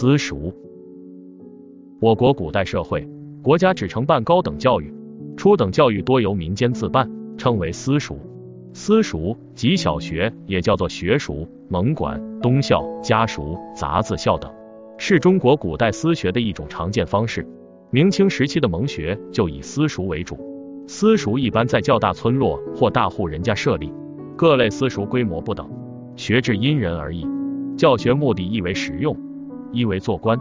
私塾。我国古代社会，国家只承办高等教育，初等教育多由民间自办，称为私塾。私塾即小学，也叫做学塾、蒙馆、东校、家塾、杂字校等，是中国古代私学的一种常见方式。明清时期的蒙学就以私塾为主。私塾一般在较大村落或大户人家设立，各类私塾规模不等，学制因人而异，教学目的亦为实用，一为做官。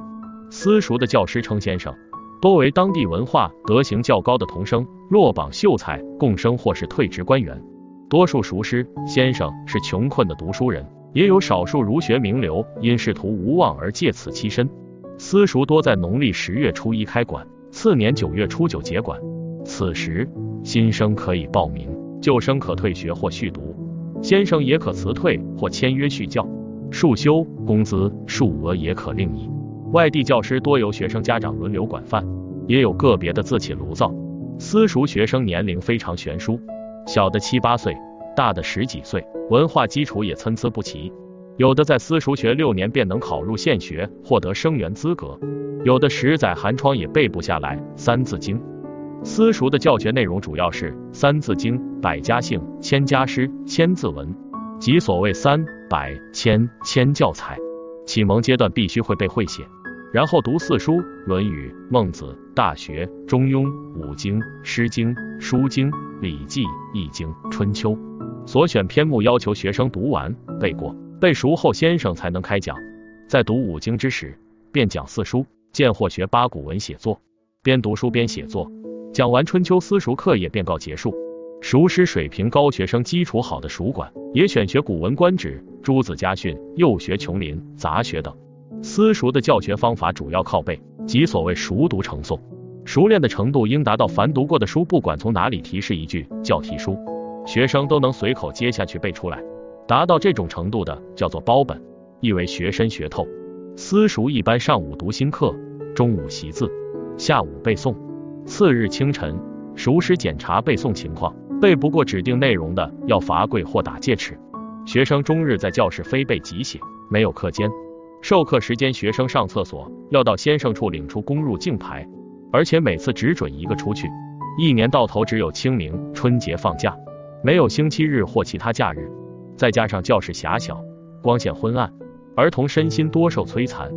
私塾的教师称先生，多为当地文化德行较高的童生、落榜秀才、贡生或是退职官员。多数塾师先生是穷困的读书人，也有少数儒学名流因仕途无望而借此栖身。私塾多在农历十月初一开馆，次年九月初九结馆。此时新生可以报名，旧生可退学或续读，先生也可辞退或签约续教，束修工资数额也可另议。外地教师多由学生家长轮流管饭，也有个别的自起炉灶。私塾学生年龄非常悬殊，小的七八岁，大的十几岁，文化基础也参差不齐。有的在私塾学六年便能考入县学，获得生源资格；有的十载寒窗也背不下来《三字经》。私塾的教学内容主要是《三字经》《百家姓》《千家诗》《千字文》，即所谓三百千千教材。启蒙阶段必须会背会写，然后读四书《论语》《孟子》《大学》《中庸》《五经》《诗经》《书经》《礼记》《易经》《春秋》。所选篇目要求学生读完背过，背熟后先生才能开讲。在读五经之时，便讲四书，见或学八股文写作，边读书边写作。讲完春秋私塾课也便告结束。熟师水平高、学生基础好的塾馆，也选学《古文观止》《诸子家训》，幼学琼林、杂学等。私塾的教学方法主要靠背，即所谓熟读成诵。熟练的程度应达到凡读过的书，不管从哪里提示一句教题书，学生都能随口接下去背出来。达到这种程度的叫做包本，意为学深学透。私塾一般上午读新课，中午习字，下午背诵。次日清晨，熟师检查背诵情况，背不过指定内容的，要罚跪或打戒尺。学生终日在教室非背即写，没有课间。授课时间，学生上厕所要到先生处领出公入境牌，而且每次只准一个出去。一年到头只有清明、春节放假，没有星期日或其他假日。再加上教室狭小，光线昏暗，儿童身心多受摧残。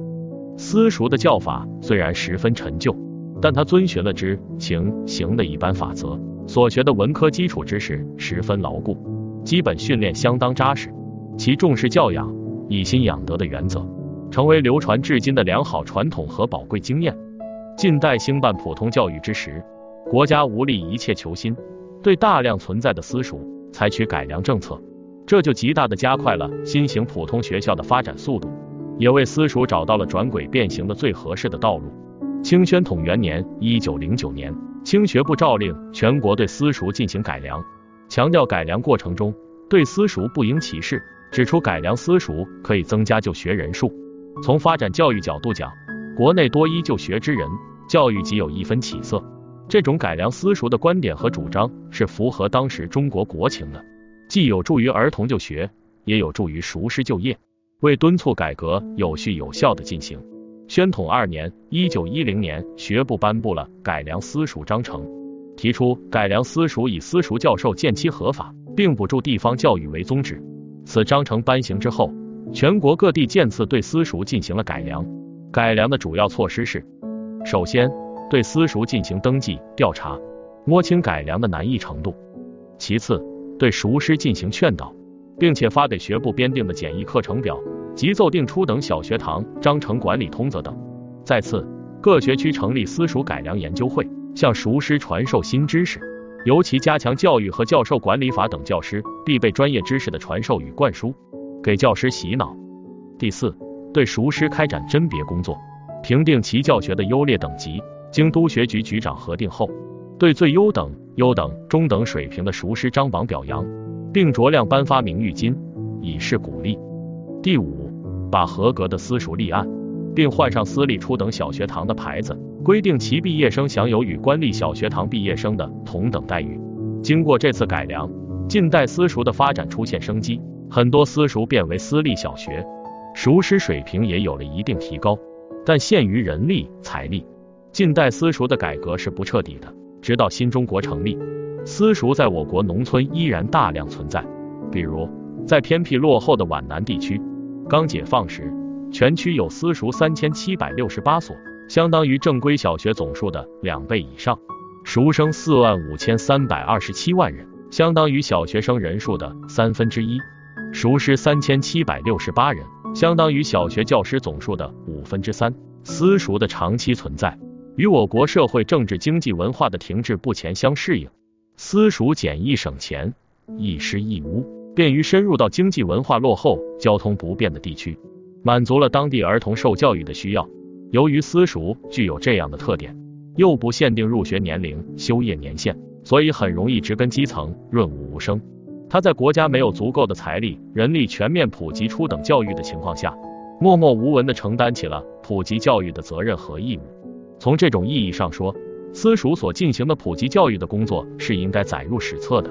私塾的教法虽然十分陈旧。但他遵循了知情行的一般法则，所学的文科基础知识十分牢固，基本训练相当扎实，其重视教养、以心养德的原则，成为流传至今的良好传统和宝贵经验。近代兴办普通教育之时，国家无力一切求新，对大量存在的私塾采取改良政策，这就极大的加快了新型普通学校的发展速度，也为私塾找到了转轨变形的最合适的道路。清宣统元年（一九零九年），清学部诏令全国对私塾进行改良，强调改良过程中对私塾不应歧视，指出改良私塾可以增加就学人数。从发展教育角度讲，国内多依就学之人，教育即有一分起色。这种改良私塾的观点和主张是符合当时中国国情的，既有助于儿童就学，也有助于熟师就业，为敦促改革有序有效的进行。宣统二年（一九一零年），学部颁布了改良私塾章程，提出改良私塾以私塾教授见期合法，并补助地方教育为宗旨。此章程颁行之后，全国各地渐次对私塾进行了改良。改良的主要措施是：首先，对私塾进行登记调查，摸清改良的难易程度；其次，对塾师进行劝导，并且发给学部编定的简易课程表。及奏定初等小学堂章程管理通则等。再次，各学区成立私塾改良研究会，向熟师传授新知识，尤其加强教育和教授管理法等教师必备专业知识的传授与灌输，给教师洗脑。第四，对熟师开展甄别工作，评定其教学的优劣等级，经督学局局长核定后，对最优等、优等、中等水平的熟师张榜表扬，并酌量颁发名誉金，以示鼓励。第五。把合格的私塾立案，并换上私立初等小学堂的牌子，规定其毕业生享有与官立小学堂毕业生的同等待遇。经过这次改良，近代私塾的发展出现生机，很多私塾变为私立小学，塾师水平也有了一定提高。但限于人力财力。近代私塾的改革是不彻底的，直到新中国成立，私塾在我国农村依然大量存在。比如，在偏僻落后的皖南地区，刚解放时，全区有私塾三千七百六十八所，相当于正规小学总数的两倍以上，熟生四万五千三百二十七万人，相当于小学生人数的三分之一，熟师三千七百六十八人，相当于小学教师总数的五分之三。私塾的长期存在。与我国社会、政治、经济、文化的停滞不前相适应，私塾简易省钱，易师易屋，便于深入到经济文化落后、交通不便的地区，满足了当地儿童受教育的需要。由于私塾具有这样的特点，又不限定入学年龄、修业年限，所以很容易植根基层，润物无声。他在国家没有足够的财力、人力全面普及初等教育的情况下，默默无闻地承担起了普及教育的责任和义务。从这种意义上说，私塾所进行的普及教育的工作是应该载入史册的。